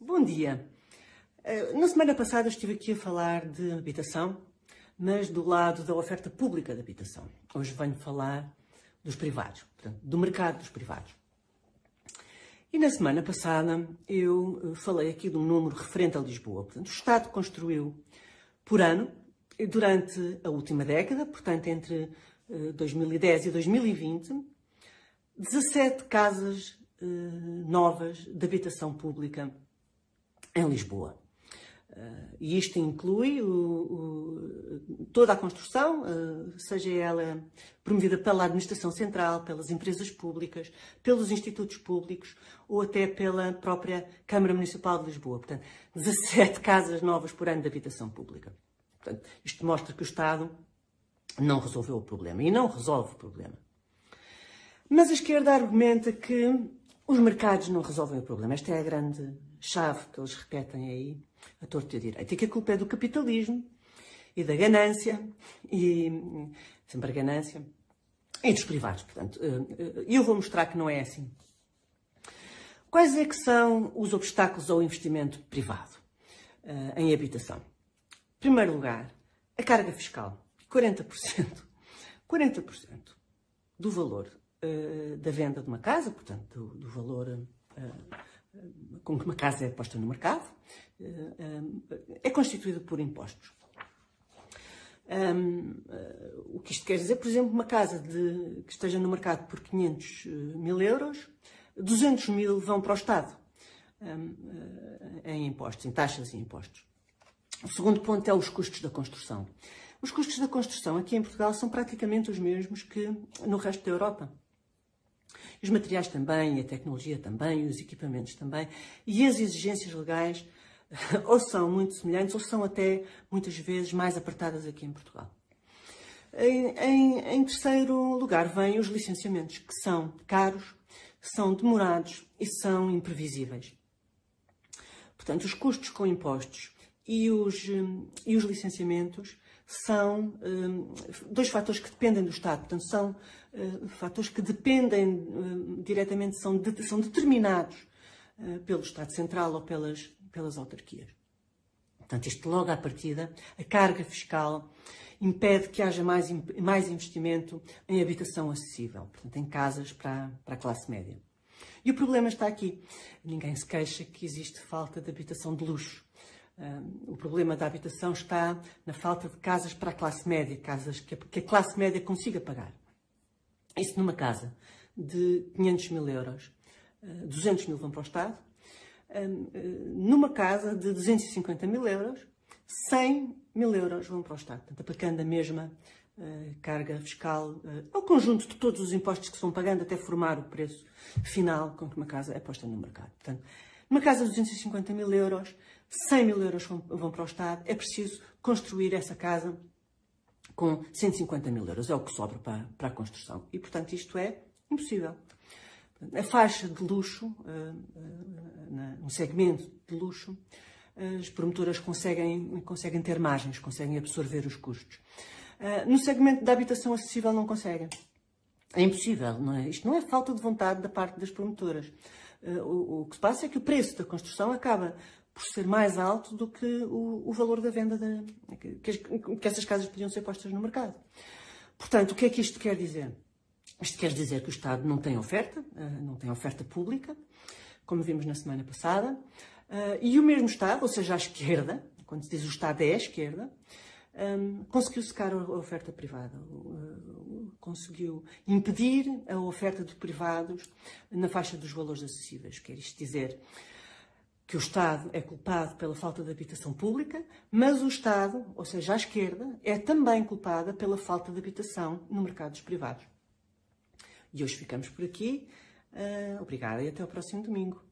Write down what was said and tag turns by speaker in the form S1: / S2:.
S1: Bom dia. Eh, na semana passada estive aqui a falar de habitação, mas do lado da oferta pública de habitação. Hoje venho falar dos privados, portanto, do mercado dos privados. E na semana passada eu eh, falei aqui de um número referente a Lisboa. Portanto, o Estado construiu por ano, durante a última década, portanto, entre 2010 eh, e 2020, 17 casas novas de habitação pública em Lisboa. Uh, e isto inclui o, o, toda a construção, uh, seja ela promovida pela administração central, pelas empresas públicas, pelos institutos públicos ou até pela própria Câmara Municipal de Lisboa. Portanto, 17 casas novas por ano de habitação pública. Portanto, isto mostra que o Estado não resolveu o problema e não resolve o problema. Mas a esquerda argumenta que os mercados não resolvem o problema. Esta é a grande chave que eles repetem aí, a torto e a direito. E que a culpa é do capitalismo e da ganância, e sempre a ganância, e dos privados. Portanto, eh, eh, eu vou mostrar que não é assim. Quais é que são os obstáculos ao investimento privado uh, em habitação? Em primeiro lugar, a carga fiscal. 40%. 40% do valor uh, da venda de uma casa, portanto, do, do valor uh, com que uma casa é posta no mercado, eh, eh, é constituída por impostos. Um, o que isto quer dizer, por exemplo, uma casa de, que esteja no mercado por 500 mil euros, 200 mil vão para o Estado um, em impostos, em taxas e impostos. O segundo ponto é os custos da construção. Os custos da construção aqui em Portugal são praticamente os mesmos que no resto da Europa. Os materiais também, a tecnologia também, os equipamentos também. E as exigências legais ou são muito semelhantes ou são até muitas vezes mais apertadas aqui em Portugal. Em, em, em terceiro lugar, vêm os licenciamentos, que são caros, são demorados e são imprevisíveis. Portanto, os custos com impostos e os, e os licenciamentos são um, dois fatores que dependem do Estado, portanto, são uh, fatores que dependem uh, diretamente, são, de, são determinados uh, pelo Estado Central ou pelas, pelas autarquias. Portanto, isto logo à partida, a carga fiscal impede que haja mais, mais investimento em habitação acessível, portanto, em casas para, para a classe média. E o problema está aqui. Ninguém se queixa que existe falta de habitação de luxo o problema da habitação está na falta de casas para a classe média, casas que a, classe média consiga pagar. Isso numa casa de 500 mil euros, 200 mil vão para o Estado. Numa casa de 250 mil euros, 100 mil euros vão para o Estado. Portanto, aplicando a mesma carga fiscal ao conjunto de todos os impostos que se vão pagando até formar o preço final com que uma casa é posta no mercado. Portanto, numa casa de 250 mil euros, 100 mil euros vão para o Estado, é preciso construir essa casa com 150 mil euros. É o que sobra para, para a construção. E, portanto, isto é impossível. A faixa de luxo, eh, eh, no segmento de luxo, as promotoras conseguem, conseguem ter margens, conseguem absorver os custos. Eh, no segmento da habitação acessível não conseguem. É impossível, não é? Isto não é falta de vontade da parte das promotoras. O, o que se passa é que o preço da construção acaba por ser mais alto do que o, o valor da venda de, que, que, essas casas podiam ser postas no mercado. Portanto, o que é que isto quer dizer? Isto quer dizer que o Estado não tem oferta, eh, não tem oferta pública, como vimos na semana passada, eh, e o mesmo Estado, ou seja, a esquerda, quando se diz o Estado é a esquerda, conseguiu secar a oferta privada, eh, conseguiu impedir a oferta de privados na faixa dos valores acessíveis. Quer isto dizer, que o Estado é culpado pela falta de habitação pública, mas o Estado, ou seja, a esquerda, é também culpada pela falta de habitação no mercado dos privados. E hoje ficamos por aqui. Uh, obrigada e até o próximo domingo.